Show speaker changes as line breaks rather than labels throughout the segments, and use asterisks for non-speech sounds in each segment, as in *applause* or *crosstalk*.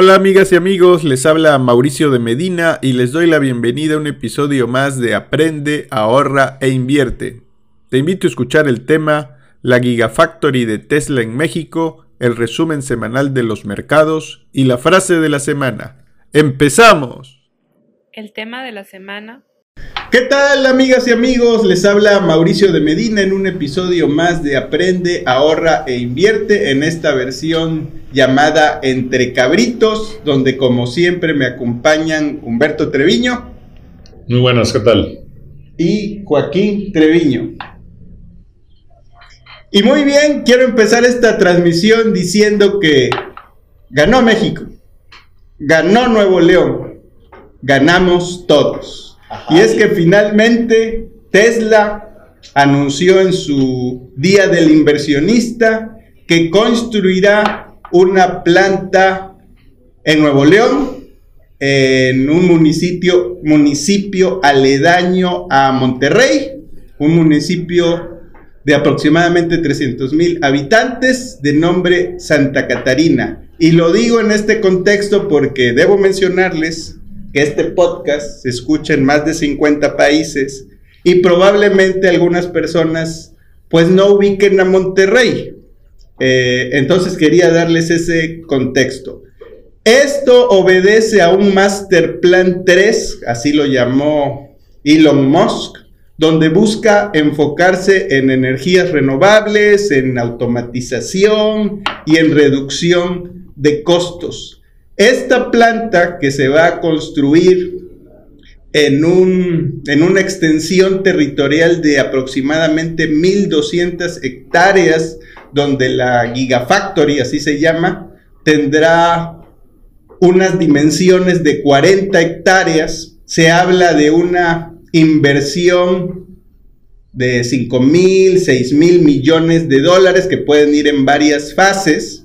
Hola amigas y amigos, les habla Mauricio de Medina y les doy la bienvenida a un episodio más de Aprende, ahorra e invierte. Te invito a escuchar el tema La Gigafactory de Tesla en México, el resumen semanal de los mercados y la frase de la semana. ¡Empezamos!
El tema de la semana
¿Qué tal amigas y amigos? Les habla Mauricio de Medina en un episodio más de Aprende, ahorra e invierte en esta versión llamada Entre Cabritos, donde como siempre me acompañan Humberto Treviño.
Muy buenas, ¿qué tal?
Y Joaquín Treviño. Y muy bien, quiero empezar esta transmisión diciendo que ganó México, ganó Nuevo León, ganamos todos. Y es que finalmente Tesla anunció en su Día del Inversionista que construirá una planta en Nuevo León, en un municipio, municipio aledaño a Monterrey, un municipio de aproximadamente 300 mil habitantes de nombre Santa Catarina. Y lo digo en este contexto porque debo mencionarles que este podcast se escucha en más de 50 países y probablemente algunas personas pues no ubiquen a Monterrey. Eh, entonces quería darles ese contexto. Esto obedece a un Master Plan 3, así lo llamó Elon Musk, donde busca enfocarse en energías renovables, en automatización y en reducción de costos. Esta planta que se va a construir en, un, en una extensión territorial de aproximadamente 1.200 hectáreas, donde la Gigafactory, así se llama, tendrá unas dimensiones de 40 hectáreas. Se habla de una inversión de 5 mil, 6 mil millones de dólares que pueden ir en varias fases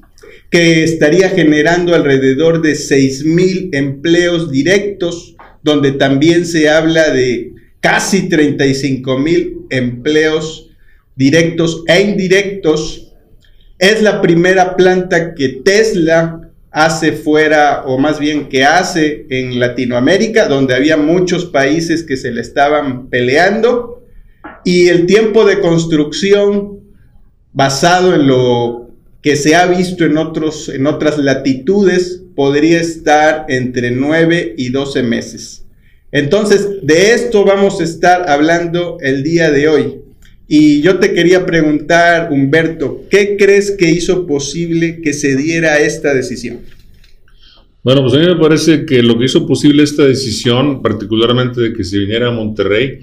que estaría generando alrededor de 6 mil empleos directos, donde también se habla de casi 35 mil empleos directos e indirectos. Es la primera planta que Tesla hace fuera, o más bien que hace en Latinoamérica, donde había muchos países que se le estaban peleando. Y el tiempo de construcción basado en lo que se ha visto en, otros, en otras latitudes podría estar entre 9 y 12 meses. Entonces, de esto vamos a estar hablando el día de hoy. Y yo te quería preguntar, Humberto, ¿qué crees que hizo posible que se diera esta decisión?
Bueno, pues a mí me parece que lo que hizo posible esta decisión, particularmente de que se viniera a Monterrey,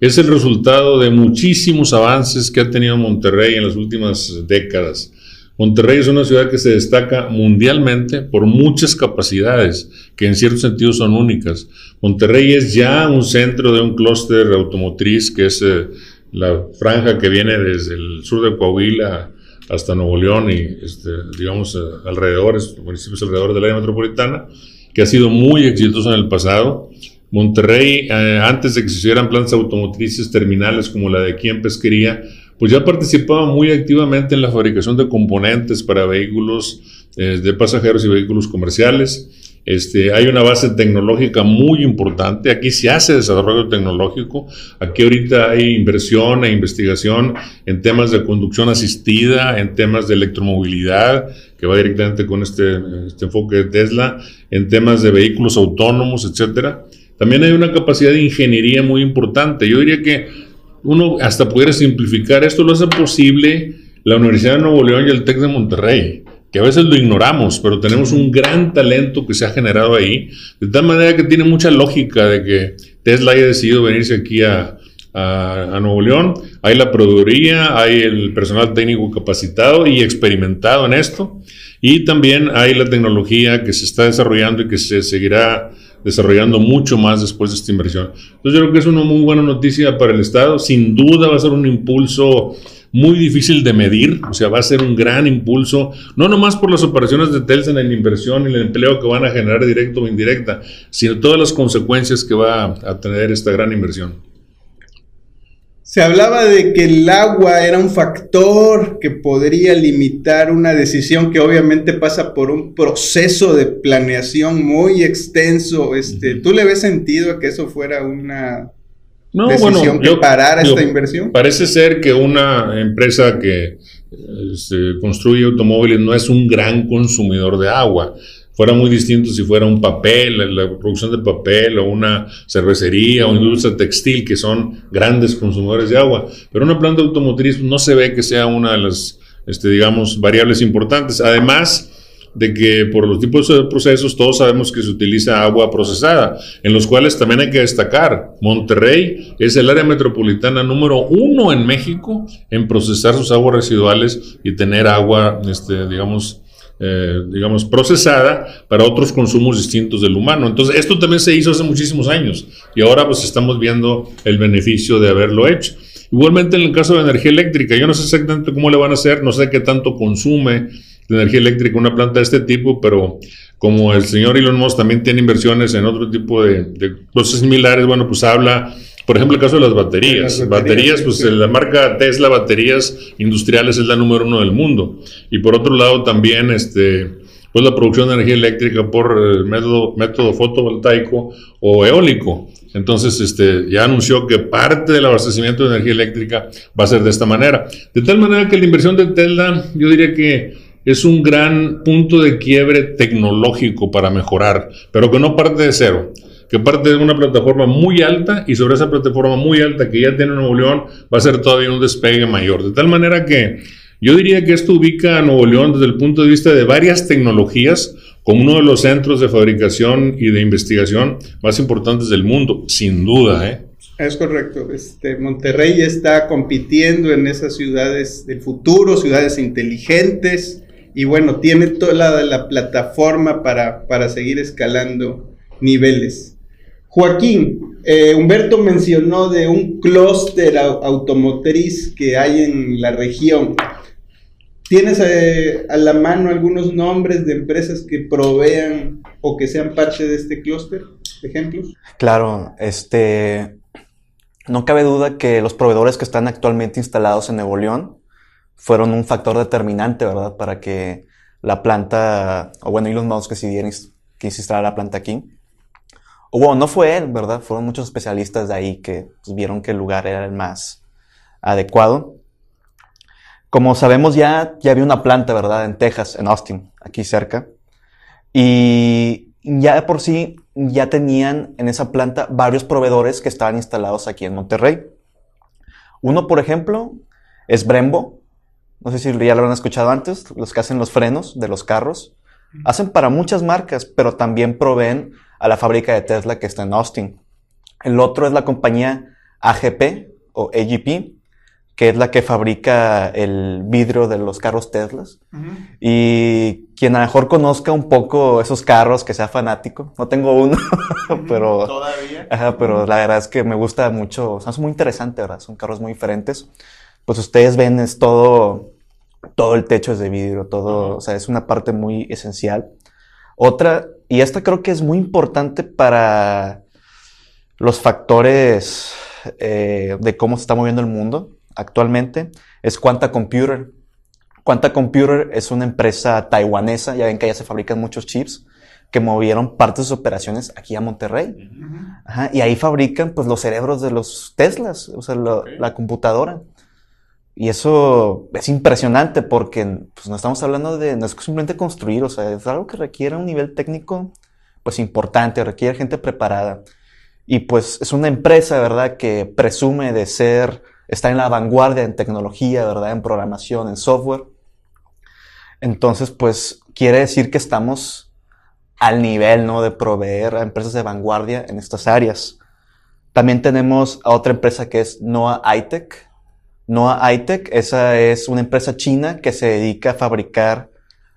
es el resultado de muchísimos avances que ha tenido Monterrey en las últimas décadas. Monterrey es una ciudad que se destaca mundialmente por muchas capacidades que en cierto sentido son únicas. Monterrey es ya un centro de un clúster automotriz que es eh, la franja que viene desde el sur de Coahuila hasta Nuevo León y este, digamos eh, alrededores, municipios alrededor del área metropolitana, que ha sido muy exitoso en el pasado. Monterrey, eh, antes de que se hicieran plantas automotrices terminales como la de aquí en Pesquería, pues ya participaba muy activamente en la fabricación de componentes para vehículos eh, de pasajeros y vehículos comerciales. Este, hay una base tecnológica muy importante. Aquí se hace desarrollo tecnológico. Aquí ahorita hay inversión e investigación en temas de conducción asistida, en temas de electromovilidad, que va directamente con este, este enfoque de Tesla, en temas de vehículos autónomos, etcétera. También hay una capacidad de ingeniería muy importante. Yo diría que uno hasta pudiera simplificar, esto lo hace posible la Universidad de Nuevo León y el TEC de Monterrey, que a veces lo ignoramos, pero tenemos un gran talento que se ha generado ahí, de tal manera que tiene mucha lógica de que Tesla haya decidido venirse aquí a, a, Nuevo León. Hay la proveeduría, hay el personal técnico capacitado y experimentado en esto, y también hay la tecnología que se está desarrollando y que se seguirá desarrollando mucho más después de esta inversión. Entonces yo creo que es una muy buena noticia para el Estado. Sin duda va a ser un impulso muy difícil de medir, o sea, va a ser un gran impulso, no nomás por las operaciones de Telsen en inversión y el empleo que van a generar directo o indirecta, sino todas las consecuencias que va a tener esta gran inversión.
Se hablaba de que el agua era un factor que podría limitar una decisión que obviamente pasa por un proceso de planeación muy extenso. Este, ¿Tú le ves sentido a que eso fuera una decisión que parara esta inversión?
Parece ser que una empresa que se construye automóviles no es un gran consumidor de agua fuera muy distinto si fuera un papel, la producción de papel o una cervecería o industria textil, que son grandes consumidores de agua. Pero una planta automotriz no se ve que sea una de las, este, digamos, variables importantes. Además de que por los tipos de procesos todos sabemos que se utiliza agua procesada, en los cuales también hay que destacar, Monterrey es el área metropolitana número uno en México en procesar sus aguas residuales y tener agua, este, digamos, eh, digamos, procesada para otros consumos distintos del humano. Entonces, esto también se hizo hace muchísimos años y ahora pues estamos viendo el beneficio de haberlo hecho. Igualmente en el caso de energía eléctrica, yo no sé exactamente cómo le van a hacer, no sé qué tanto consume de energía eléctrica una planta de este tipo, pero como el señor Elon Musk también tiene inversiones en otro tipo de, de cosas similares, bueno, pues habla por ejemplo, el caso de las baterías. baterías, pues la marca Tesla Baterías Industriales es la número uno del mundo. Y por otro lado también, este, pues la producción de energía eléctrica por el método, método fotovoltaico o eólico. Entonces, este, ya anunció que parte del abastecimiento de energía eléctrica va a ser de esta manera. De tal manera que la inversión de Tesla, yo diría que es un gran punto de quiebre tecnológico para mejorar, pero que no parte de cero que parte de una plataforma muy alta y sobre esa plataforma muy alta que ya tiene Nuevo León va a ser todavía un despegue mayor. De tal manera que yo diría que esto ubica a Nuevo León desde el punto de vista de varias tecnologías como uno de los centros de fabricación y de investigación más importantes del mundo, sin duda. ¿eh?
Es correcto. Este, Monterrey está compitiendo en esas ciudades del futuro, ciudades inteligentes, y bueno, tiene toda la, la plataforma para, para seguir escalando niveles. Joaquín, eh, Humberto mencionó de un clúster automotriz que hay en la región. ¿Tienes eh, a la mano algunos nombres de empresas que provean o que sean parte de este clúster? ¿Ejemplos?
Claro, este, no cabe duda que los proveedores que están actualmente instalados en Nuevo León fueron un factor determinante, ¿verdad? Para que la planta, o bueno, y los modos que decidieron que se instalara la planta aquí. O bueno, no fue él, ¿verdad? Fueron muchos especialistas de ahí que pues, vieron que el lugar era el más adecuado. Como sabemos ya, ya había una planta, ¿verdad? En Texas, en Austin, aquí cerca. Y ya de por sí, ya tenían en esa planta varios proveedores que estaban instalados aquí en Monterrey. Uno, por ejemplo, es Brembo. No sé si ya lo habrán escuchado antes, los que hacen los frenos de los carros. Hacen para muchas marcas, pero también proveen a la fábrica de Tesla que está en Austin. El otro es la compañía AGP o AGP, que es la que fabrica el vidrio de los carros Teslas. Y quien a lo mejor conozca un poco esos carros, que sea fanático, no tengo uno, *laughs* pero... Todavía. pero la verdad es que me gusta mucho, o sea, es muy interesante, ¿verdad? Son carros muy diferentes. Pues ustedes ven, es todo, todo el techo es de vidrio, todo, o sea, es una parte muy esencial. Otra, y esta creo que es muy importante para los factores eh, de cómo se está moviendo el mundo actualmente, es Quanta Computer. Quanta Computer es una empresa taiwanesa, ya ven que allá se fabrican muchos chips, que movieron partes de sus operaciones aquí a Monterrey. y ahí fabrican pues los cerebros de los Teslas, o sea, la computadora. Y eso es impresionante porque pues, no estamos hablando de, no es simplemente construir, o sea, es algo que requiere un nivel técnico pues importante, requiere gente preparada. Y pues es una empresa, ¿verdad?, que presume de ser, está en la vanguardia en tecnología, ¿verdad?, en programación, en software. Entonces, pues quiere decir que estamos al nivel, ¿no?, de proveer a empresas de vanguardia en estas áreas. También tenemos a otra empresa que es Noah iTech, Noah iTech, esa es una empresa china que se dedica a fabricar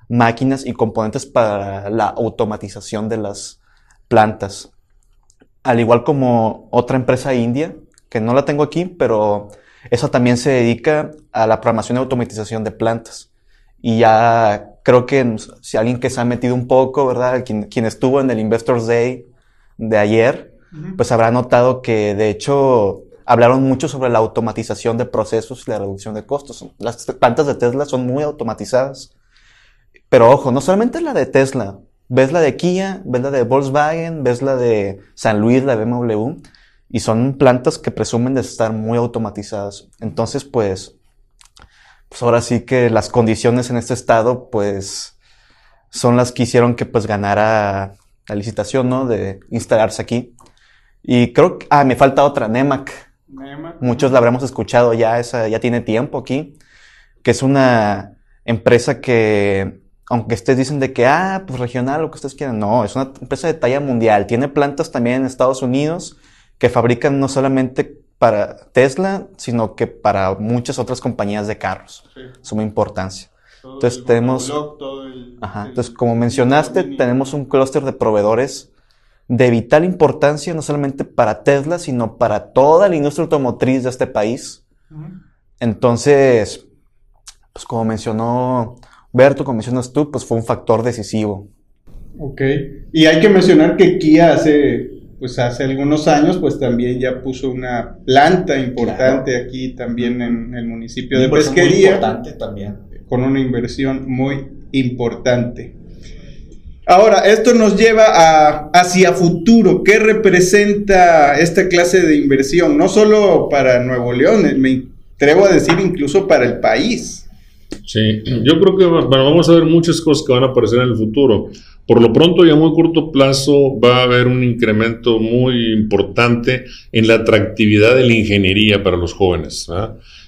máquinas y componentes para la automatización de las plantas. Al igual como otra empresa india, que no la tengo aquí, pero esa también se dedica a la programación y automatización de plantas. Y ya creo que si alguien que se ha metido un poco, ¿verdad? Quien, estuvo en el Investors Day de ayer, pues habrá notado que de hecho hablaron mucho sobre la automatización de procesos y la reducción de costos. Las plantas de Tesla son muy automatizadas. Pero ojo, no solamente la de Tesla, ves la de Kia, ves la de Volkswagen, ves la de San Luis, la BMW, y son plantas que presumen de estar muy automatizadas. Entonces, pues, pues ahora sí que las condiciones en este estado, pues, son las que hicieron que pues ganara la licitación, ¿no? De instalarse aquí. Y creo que, ah, me falta otra, NEMAC. Muchos la habremos escuchado ya, esa ya tiene tiempo aquí, que es una empresa que aunque ustedes dicen de que, ah, pues regional, lo que ustedes quieran, no, es una empresa de talla mundial. Tiene plantas también en Estados Unidos que fabrican no solamente para Tesla, sino que para muchas otras compañías de carros. Suma importancia. entonces tenemos, ajá, entonces como mencionaste, tenemos un clúster de proveedores de vital importancia no solamente para Tesla, sino para toda la industria automotriz de este país. Entonces, pues como mencionó Berto, como mencionas tú, pues fue un factor decisivo.
Ok. Y hay que mencionar que Kia hace, pues hace algunos años, pues también ya puso una planta importante aquí también en el municipio de Pesquería.
importante también.
Con una inversión muy importante. Ahora, esto nos lleva a, hacia futuro. ¿Qué representa esta clase de inversión? No solo para Nuevo León, me atrevo a decir incluso para el país.
Sí, yo creo que vamos a ver muchas cosas que van a aparecer en el futuro. Por lo pronto y a muy corto plazo va a haber un incremento muy importante en la atractividad de la ingeniería para los jóvenes.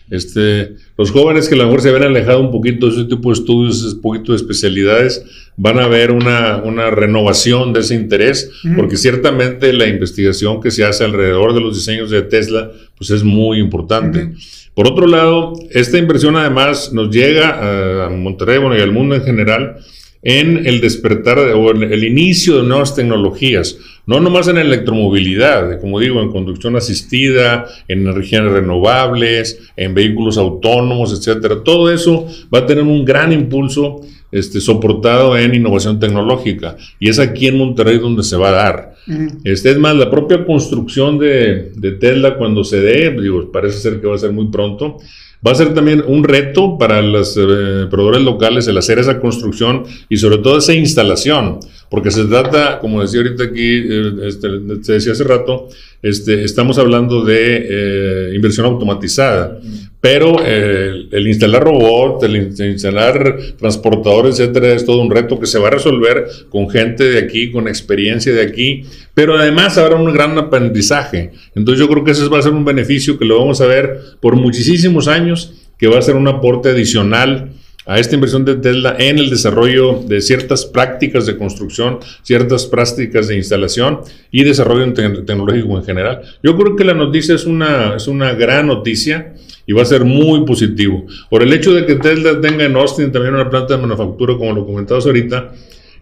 Este, los jóvenes que a lo mejor se ven alejado un poquito de ese tipo de estudios, un poquito de especialidades, van a ver una, renovación de ese interés, porque ciertamente la investigación que se hace alrededor de los diseños de Tesla, pues es muy importante. Por otro lado, esta inversión además nos llega a Monterrey y al mundo en general en el despertar o en el inicio de nuevas tecnologías, no nomás en electromovilidad, como digo, en conducción asistida, en energías renovables, en vehículos autónomos, etcétera. Todo eso va a tener un gran impulso este, soportado en innovación tecnológica y es aquí en Monterrey donde se va a dar. Este, es más, la propia construcción de, de Tesla cuando se dé, digo, parece ser que va a ser muy pronto, Va a ser también un reto para los eh, proveedores locales el hacer esa construcción y sobre todo esa instalación, porque se trata, como decía ahorita aquí, eh, este, decía hace rato, este, estamos hablando de eh, inversión automatizada, pero eh, el instalar robot, el instalar transportadores, etcétera, es todo un reto que se va a resolver con gente de aquí, con experiencia de aquí, pero además habrá un gran aprendizaje. Entonces yo creo que ese va a ser un beneficio que lo vamos a ver por muchísimos años, que va a ser un aporte adicional a esta inversión de Tesla en el desarrollo de ciertas prácticas de construcción, ciertas prácticas de instalación y desarrollo tecnológico en general. Yo creo que la noticia es una, es una gran noticia y va a ser muy positivo. Por el hecho de que Tesla tenga en Austin también una planta de manufactura, como lo comentamos ahorita,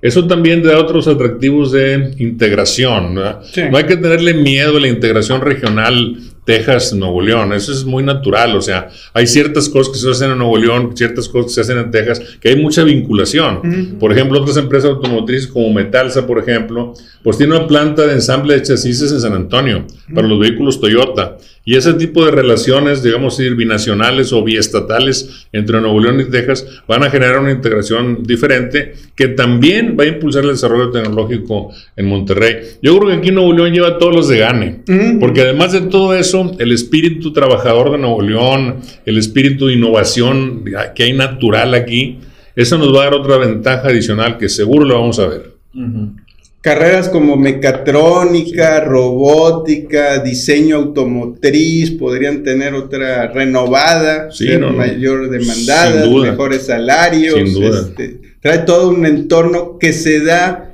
eso también da otros atractivos de integración. No hay que tenerle miedo a la integración regional Texas, Nuevo León. Eso es muy natural. O sea, hay ciertas cosas que se hacen en Nuevo León, ciertas cosas que se hacen en Texas, que hay mucha vinculación. Por ejemplo, otras empresas automotrices como Metalsa, por ejemplo, pues tiene una planta de ensamble de chasis en San Antonio para los vehículos Toyota. Y ese tipo de relaciones, digamos, binacionales o biestatales entre Nuevo León y Texas van a generar una integración diferente que también va a impulsar el desarrollo tecnológico en Monterrey. Yo creo que aquí Nuevo León lleva todos los de gane, porque además de todo eso, el espíritu trabajador de Nuevo León, el espíritu de innovación que hay natural aquí, eso nos va a dar otra ventaja adicional que seguro lo vamos a ver.
Carreras como mecatrónica, robótica, diseño automotriz podrían tener otra renovada, ser mayor demandada, mejores salarios. Este, trae todo un entorno que se da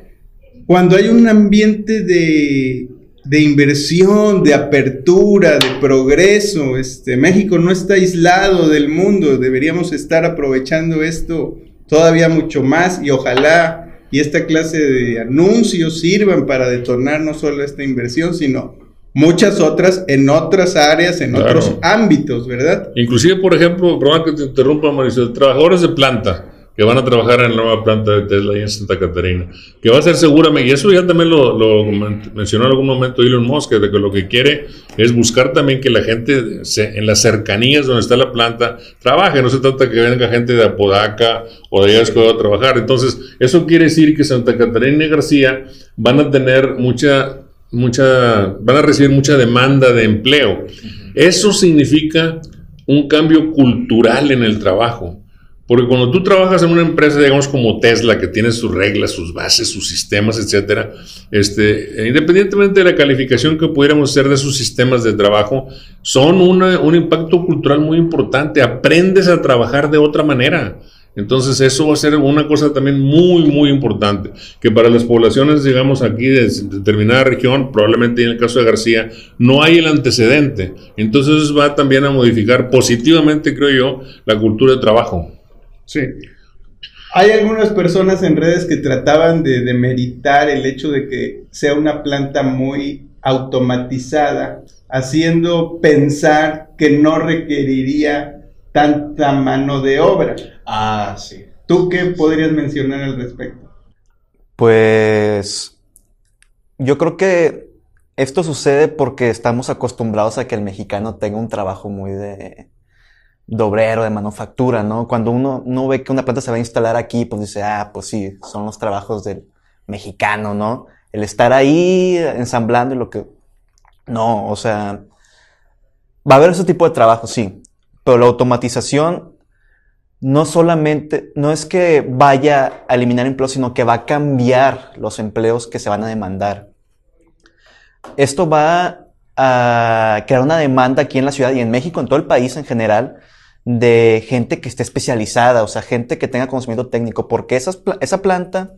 cuando hay un ambiente de de inversión, de apertura, de progreso. Este, México no está aislado del mundo, deberíamos estar aprovechando esto todavía mucho más y ojalá y esta clase de anuncios sirvan para detonar no solo esta inversión, sino muchas otras en otras áreas, en otros ámbitos, ¿verdad?
Inclusive, por ejemplo, perdón que te interrumpa, Mauricio, trabajadores de planta que van a trabajar en la nueva planta de Tesla ahí en Santa Catarina, que va a ser seguramente, y eso ya también lo, lo mencionó en algún momento Elon Musk, de que lo que quiere es buscar también que la gente se, en las cercanías donde está la planta trabaje, no se trata que venga gente de Apodaca o de allá a trabajar, entonces eso quiere decir que Santa Catarina y García van a tener mucha, mucha, van a recibir mucha demanda de empleo. Eso significa un cambio cultural en el trabajo. Porque cuando tú trabajas en una empresa, digamos como Tesla, que tiene sus reglas, sus bases, sus sistemas, etcétera, este, independientemente de la calificación que pudiéramos hacer de sus sistemas de trabajo, son un impacto cultural muy importante. Aprendes a trabajar de otra manera. Entonces eso va a ser una cosa también muy, muy importante, que para las poblaciones, digamos, aquí de determinada región, probablemente en el caso de García, no hay el antecedente. Entonces va también a modificar positivamente, creo yo, la cultura de trabajo.
Sí. Hay algunas personas en redes que trataban de demeritar el hecho de que sea una planta muy automatizada, haciendo pensar que no requeriría tanta mano de obra.
Ah, sí.
¿Tú qué podrías mencionar al respecto?
Pues yo creo que esto sucede porque estamos acostumbrados a que el mexicano tenga un trabajo muy de, de de manufactura, ¿no? Cuando uno no ve que una planta se va a instalar aquí, pues dice, ah, pues sí, son los trabajos del mexicano, ¿no? El estar ahí ensamblando y lo que... No, o sea, va a haber ese tipo de trabajo, sí, pero la automatización no solamente, no es que vaya a eliminar empleos, sino que va a cambiar los empleos que se van a demandar. Esto va a crear una demanda aquí en la ciudad y en México, en todo el país en general, de gente que esté especializada, o sea, gente que tenga conocimiento técnico, porque esa planta,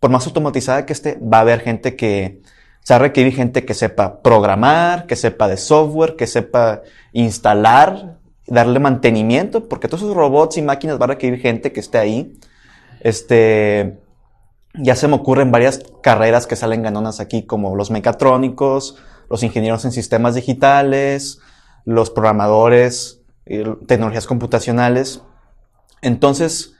por más automatizada que esté, va a haber gente que, se va a requerir gente que sepa programar, que sepa de software, que sepa instalar darle mantenimiento, porque todos esos robots y máquinas van a requerir gente que esté ahí. Este, ya se me ocurren varias carreras que salen ganonas aquí, como los mecatrónicos, los ingenieros en sistemas digitales, los programadores, tecnologías computacionales. Entonces,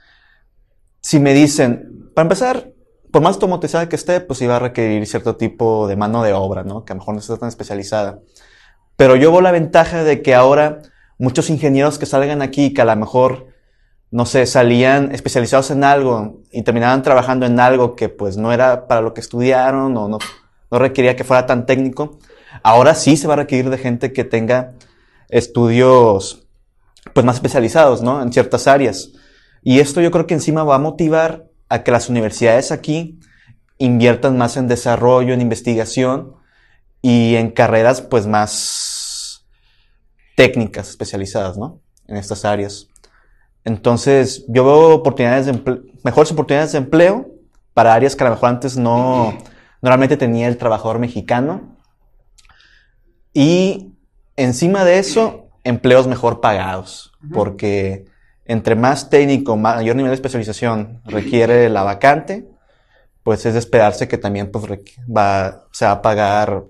si me dicen, para empezar, por más automatizada que esté, pues iba a requerir cierto tipo de mano de obra, ¿no? Que a lo mejor no está tan especializada. Pero yo veo la ventaja de que ahora muchos ingenieros que salgan aquí que a lo mejor, no sé, salían especializados en algo y terminaban trabajando en algo que pues no era para lo que estudiaron o no requería que fuera tan técnico, ahora sí se va a requerir de gente que tenga estudios pues más especializados, ¿no? En ciertas áreas. Y esto yo creo que encima va a motivar a que las universidades aquí inviertan más en desarrollo, en investigación y en carreras pues más técnicas especializadas, ¿no? En estas áreas. Entonces, yo veo oportunidades de mejores oportunidades de empleo para áreas que a lo mejor antes no, normalmente tenía el trabajador mexicano. Y encima de eso, empleos mejor pagados, porque entre más técnico, mayor nivel de especialización requiere la vacante, pues es de esperarse que también pues, va, se va a pagar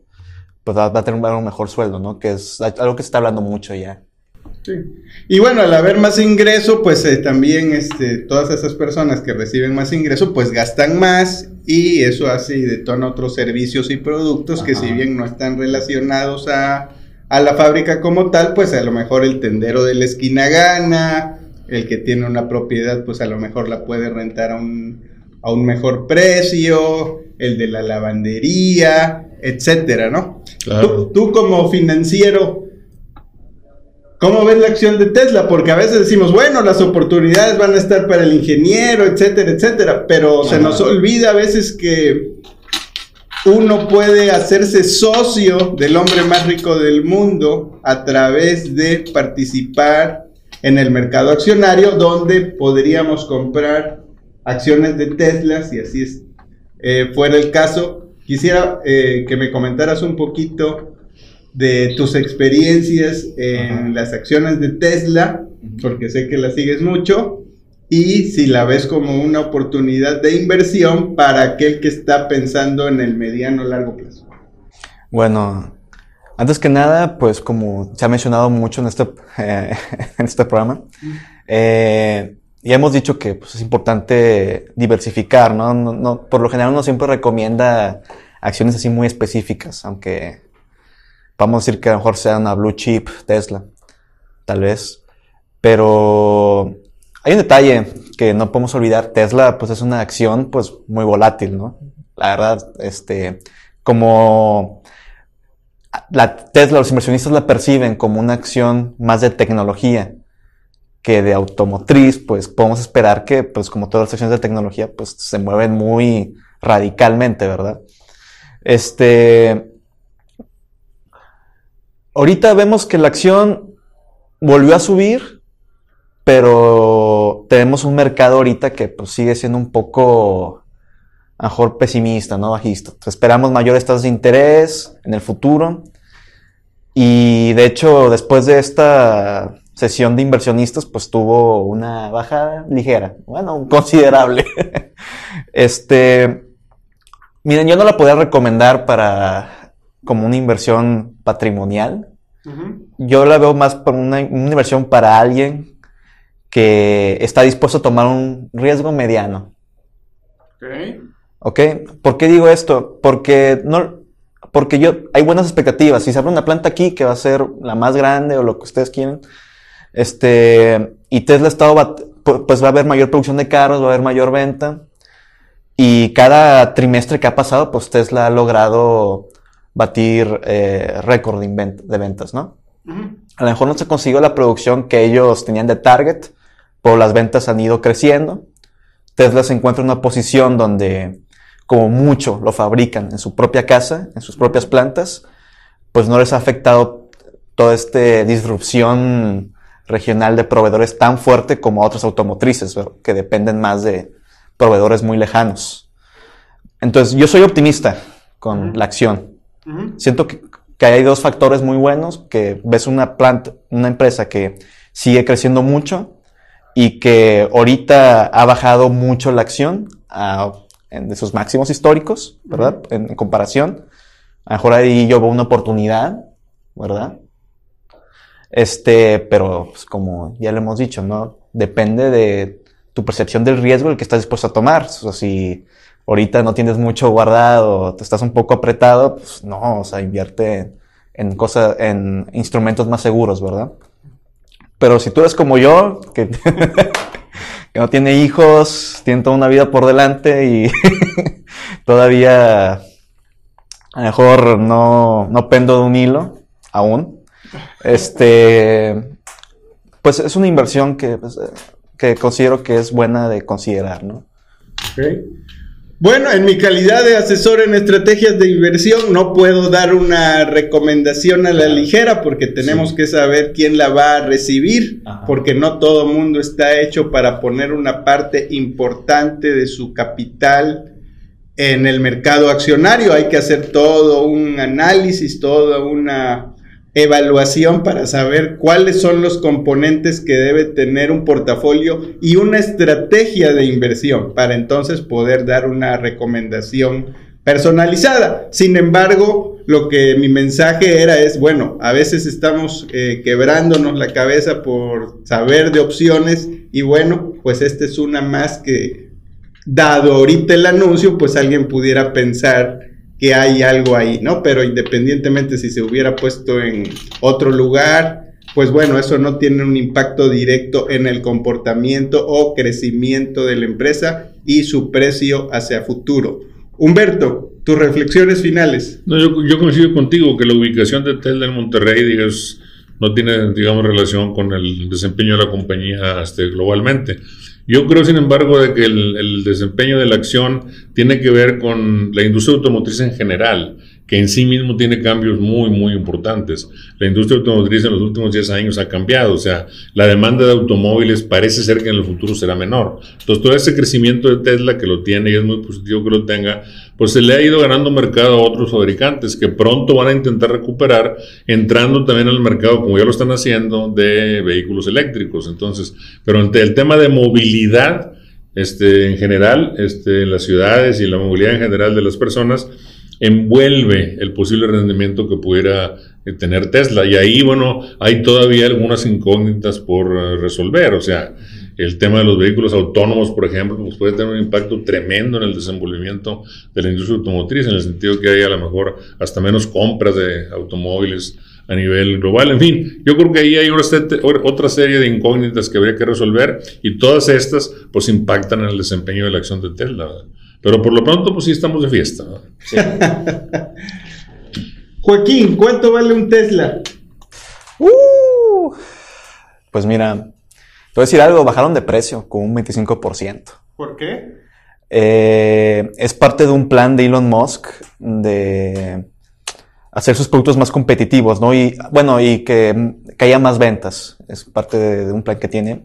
pues va, a tener un mejor sueldo, ¿no? Que es algo que se está hablando mucho ya.
Sí. Y bueno, al haber más ingreso, pues eh, también este, todas esas personas que reciben más ingreso, pues gastan más y eso hace y detona otros servicios y productos que si bien no están relacionados a, a, la fábrica como tal, pues a lo mejor el tendero de la esquina gana, el que tiene una propiedad, pues a lo mejor la puede rentar a un, a un mejor precio, el de la lavandería, etcétera, ¿no? Tú, como financiero, ¿cómo ves la acción de Tesla? Porque a veces decimos, bueno, las oportunidades van a estar para el ingeniero, etcétera, etcétera, pero se nos olvida a veces que uno puede hacerse socio del hombre más rico del mundo a través de participar en el mercado accionario donde podríamos comprar acciones de Tesla si así es, eh, fuera el caso Quisiera eh, que me comentaras un poquito de tus experiencias en las acciones de Tesla, porque sé que la sigues mucho, y si la ves como una oportunidad de inversión para aquel que está pensando en el mediano largo plazo.
Bueno, antes que nada, pues como se ha mencionado mucho en este, *laughs* en este programa, eh, ya hemos dicho que pues, es importante diversificar, ¿no? No, no- Por lo general uno siempre recomienda acciones así muy específicas, aunque vamos a decir que a lo mejor sea una blue chip Tesla, tal vez. Pero hay un detalle que no podemos olvidar. Tesla, pues es una acción, pues muy volátil, ¿no? La verdad, este, como la Tesla, los inversionistas la perciben como una acción más de tecnología que de automotriz, pues podemos esperar que, pues como todas las acciones de tecnología, pues se mueven muy radicalmente, ¿verdad? Este, ahorita vemos que la acción volvió a subir, pero tenemos un mercado ahorita que pues sigue siendo un poco, mejor pesimista, ¿no? Bajista. Esperamos mayores tasas de interés en el futuro. Y de hecho, después de esta sesión de inversionistas, pues tuvo una bajada ligera, bueno, *laughs* considerable. *laughs* este, miren, yo no la podría recomendar para como una inversión patrimonial. Yo la veo más como una, una inversión para alguien que está dispuesto a tomar un riesgo mediano. ¿Ok? ¿Por qué digo esto? Porque no, porque yo, hay buenas expectativas. Si se abre una planta aquí que va a ser la más grande o lo que ustedes quieran, este, y Tesla ha estado, pues va a haber mayor producción de carros, va a haber mayor venta. Y cada trimestre que ha pasado, pues Tesla ha logrado batir eh, récord de, de ventas, ¿no? A lo mejor no se consiguió la producción que ellos tenían de target, pero las ventas han ido creciendo. Tesla se encuentra en una posición donde, como mucho, lo fabrican en su propia casa, en sus propias plantas, pues no les ha afectado toda esta disrupción regional de proveedores tan fuerte como a otras automotrices, ¿verdad? que dependen más de proveedores muy lejanos. Entonces, yo soy optimista con
Ujú.
la acción. Siento que, que hay dos factores muy buenos, que ves una planta, una empresa que sigue creciendo mucho y que ahorita ha bajado mucho la acción a- en- de sus máximos históricos, ¿verdad? En, en comparación. A lo mejor ahí yo veo una oportunidad, ¿verdad? Este, pero pues, como ya lo hemos dicho, ¿no? Depende de tu percepción del riesgo el que estás dispuesto a tomar. O sea, si ahorita no tienes mucho guardado, te estás un poco apretado, pues no, o sea, invierte en cosas, en instrumentos más seguros, ¿verdad? Pero si tú eres como yo, que, *laughs* que no tiene hijos, tiene toda una vida por delante y *laughs* todavía a lo mejor no, no pendo de un hilo aún, este, pues es una inversión que, pues, eh, que considero que es buena de considerar, ¿no?
Bueno, en mi calidad de asesor en estrategias de inversión, no puedo dar una recomendación a la ligera porque tenemos
Sí.
que saber quién la va a recibir,
Ajá.
porque no todo mundo está hecho para poner una parte importante de su capital en el mercado accionario. Hay que hacer todo un análisis, toda una evaluación para saber cuáles son los componentes que debe tener un portafolio y una estrategia de inversión para entonces poder dar una recomendación personalizada. Sin embargo, lo que mi mensaje era es, bueno, a veces estamos eh, quebrándonos la cabeza por saber de opciones y bueno, pues esta es una más que dado ahorita el anuncio, pues alguien pudiera pensar que hay algo ahí, ¿no? Pero independientemente si se hubiera puesto en otro lugar, pues bueno, eso no tiene un impacto directo en el comportamiento o crecimiento de la empresa y su precio hacia futuro. Humberto, tus reflexiones finales.
No, yo, coincido contigo que la ubicación de Tesla en Monterrey digamos, no tiene, digamos, relación con el desempeño de la compañía este, globalmente. Yo creo, sin embargo, de que el, el desempeño de la acción tiene que ver con la industria automotriz en general, que en sí mismo tiene cambios muy, muy importantes. La industria automotriz en los últimos 10 años ha cambiado, o sea, la demanda de automóviles parece ser que en el futuro será menor. Entonces, todo ese crecimiento de Tesla que lo tiene y es muy positivo que lo tenga, pues se le ha ido ganando mercado a otros fabricantes que pronto van a intentar recuperar, entrando también al mercado, como ya lo están haciendo, de vehículos eléctricos. Entonces, pero el tema de movilidad, este, en general, este, en las ciudades y la movilidad en general de las personas, envuelve el posible rendimiento que pudiera eh, tener Tesla. Y ahí, bueno, hay todavía algunas incógnitas por eh, resolver. O sea, el tema de los vehículos autónomos, por ejemplo, pues puede tener un impacto tremendo en el desenvolvimiento de la industria automotriz, en el sentido que hay a lo mejor hasta menos compras de automóviles a nivel global. En fin, yo creo que ahí hay otra serie de incógnitas que habría que resolver y todas estas pues impactan en el desempeño de la acción de Tesla. Pero por lo pronto pues sí estamos de fiesta. *laughs*
Joaquín, ¿cuánto vale un Tesla?
Uh, pues mira, te voy a decir algo, bajaron de precio con un 25%.
¿Por qué?
Eh, es parte de un plan de Elon Musk de hacer sus productos más competitivos, ¿no? Y bueno, y que, haya más ventas. Es parte de, un plan que tiene.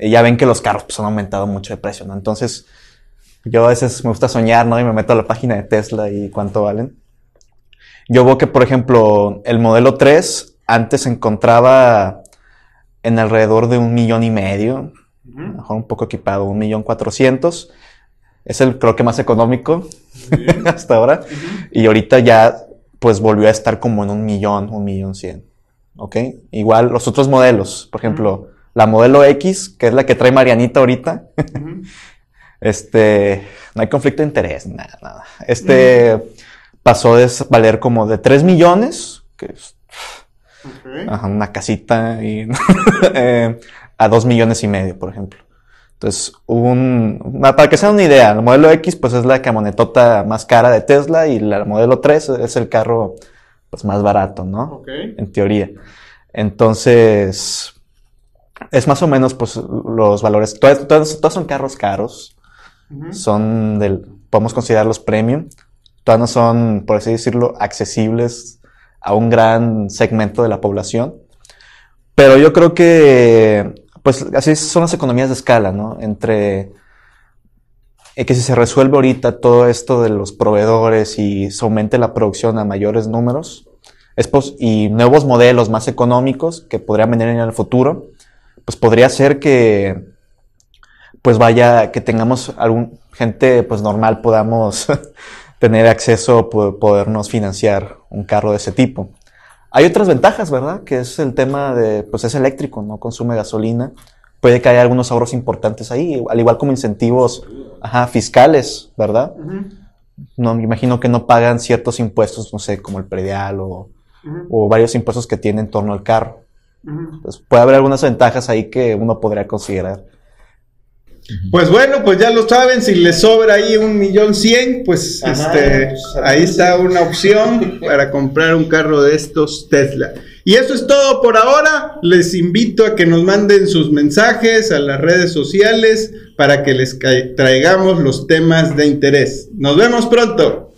Ya ven que los carros pues, han aumentado mucho de precio, ¿no? Entonces, yo a veces me gusta soñar, ¿no? Y me meto a la página de Tesla y cuánto valen. Yo veo que, por ejemplo, el modelo 3 antes se encontraba en alrededor de un millón y medio, mejor un poco equipado, un millón cuatrocientos. Es el creo que más económico *laughs* hasta ahora. Y ahorita ya pues volvió a estar como en un millón, un millón cien. ¿Ok? Igual los otros modelos, por ejemplo, la modelo X, que es la que trae Marianita ahorita. *laughs* este, no hay conflicto de interés, nada, nada. Este pasó de valer como de 3 millones, que es una casita, y, *laughs* eh, a 2 millones y medio, por ejemplo. Entonces, un, para que sea una idea, el modelo X pues es la camionetota más cara de Tesla y el modelo 3 es el carro pues más barato, ¿no? En teoría. Entonces, es más o menos pues los valores, todos, todos, son carros caros, son del, podemos considerarlos premium, todos no son, por así decirlo, accesibles a un gran segmento de la población. Pero yo creo que pues así son las economías de escala, ¿no? Entre eh, que si se resuelve ahorita todo esto de los proveedores y se aumente la producción a mayores números es y nuevos modelos más económicos que podrían venir en el futuro, pues podría ser que pues vaya, que tengamos algún gente pues normal podamos *laughs* tener acceso, podernos financiar un carro de ese tipo. Hay otras ventajas, ¿verdad? Que es el tema de, pues es eléctrico, no consume gasolina. Puede que haya algunos ahorros importantes ahí, al igual como incentivos fiscales, ¿verdad? No, me imagino que no pagan ciertos impuestos, no sé, como el predial o, varios impuestos que tiene en torno al carro. Puede haber algunas ventajas ahí que uno podría considerar.
Pues bueno, pues ya lo saben, si les sobra ahí un millón cien, pues este, pues, ahí está una opción *laughs* para comprar un carro de estos Tesla. Y eso es todo por ahora. Les invito a que nos manden sus mensajes a las redes sociales para que les traigamos los temas de interés. Nos vemos pronto.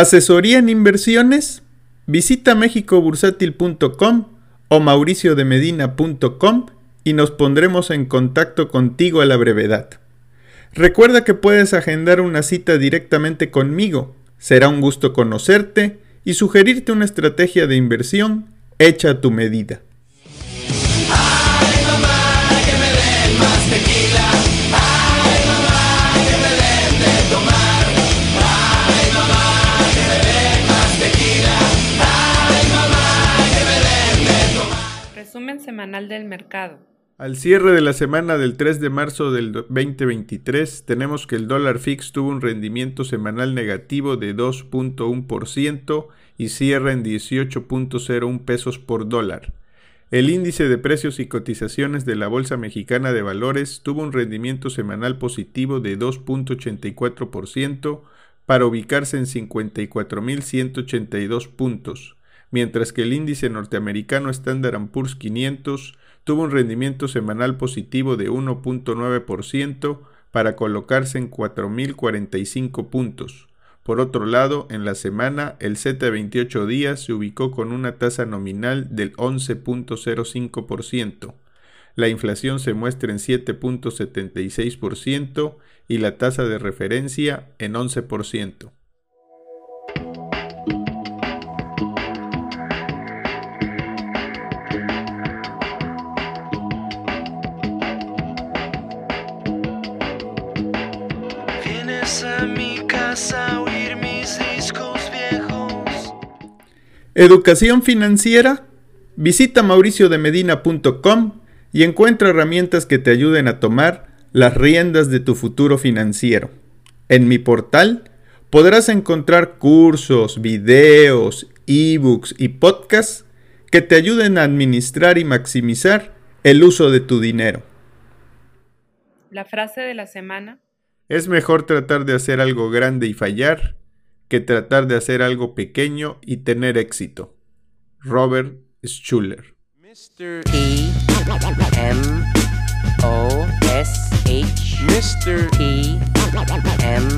Asesoría en inversiones. Visita mexicobursátil.com o mauriciodemedina.com y nos pondremos en contacto contigo a la brevedad. Recuerda que puedes agendar una cita directamente conmigo. Será un gusto conocerte y sugerirte una estrategia de inversión hecha a tu medida.
Del mercado.
Al cierre de la semana del 3 de marzo del 2023, tenemos que el dólar fix tuvo un rendimiento semanal negativo de 2.1% y cierra en 18.01 pesos por dólar. El índice de precios y cotizaciones de la Bolsa Mexicana de Valores tuvo un rendimiento semanal positivo de 2.84% para ubicarse en 54.182 puntos mientras que el índice norteamericano Standard Poor's 500 tuvo un rendimiento semanal positivo de 1.9% para colocarse en 4.045 puntos. Por otro lado, en la semana, el Z28 días se ubicó con una tasa nominal del 11.05%. La inflación se muestra en 7.76% y la tasa de referencia en 11%. Educación financiera. Visita mauriciodemedina.com y encuentra herramientas que te ayuden a tomar las riendas de tu futuro financiero. En mi portal podrás encontrar cursos, videos, ebooks y podcasts que te ayuden a administrar y maximizar el uso de tu dinero.
La frase de la semana.
Es mejor tratar de hacer algo grande y fallar que tratar de hacer algo pequeño y tener éxito. Robert Schuller.
Mr. E M O S H Mr. E M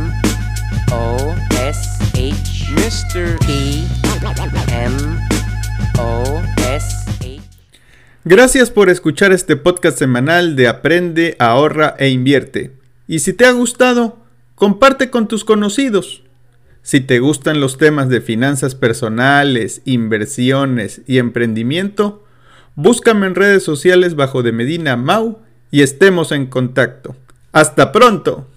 O S H Mr. E M O S H
Gracias por escuchar este podcast semanal de Aprende, ahorra e invierte. Y si te ha gustado, comparte con tus conocidos. Si te gustan los temas de finanzas personales, inversiones y emprendimiento, búscame en redes sociales bajo de Medina Mau y estemos en contacto. ¡Hasta pronto!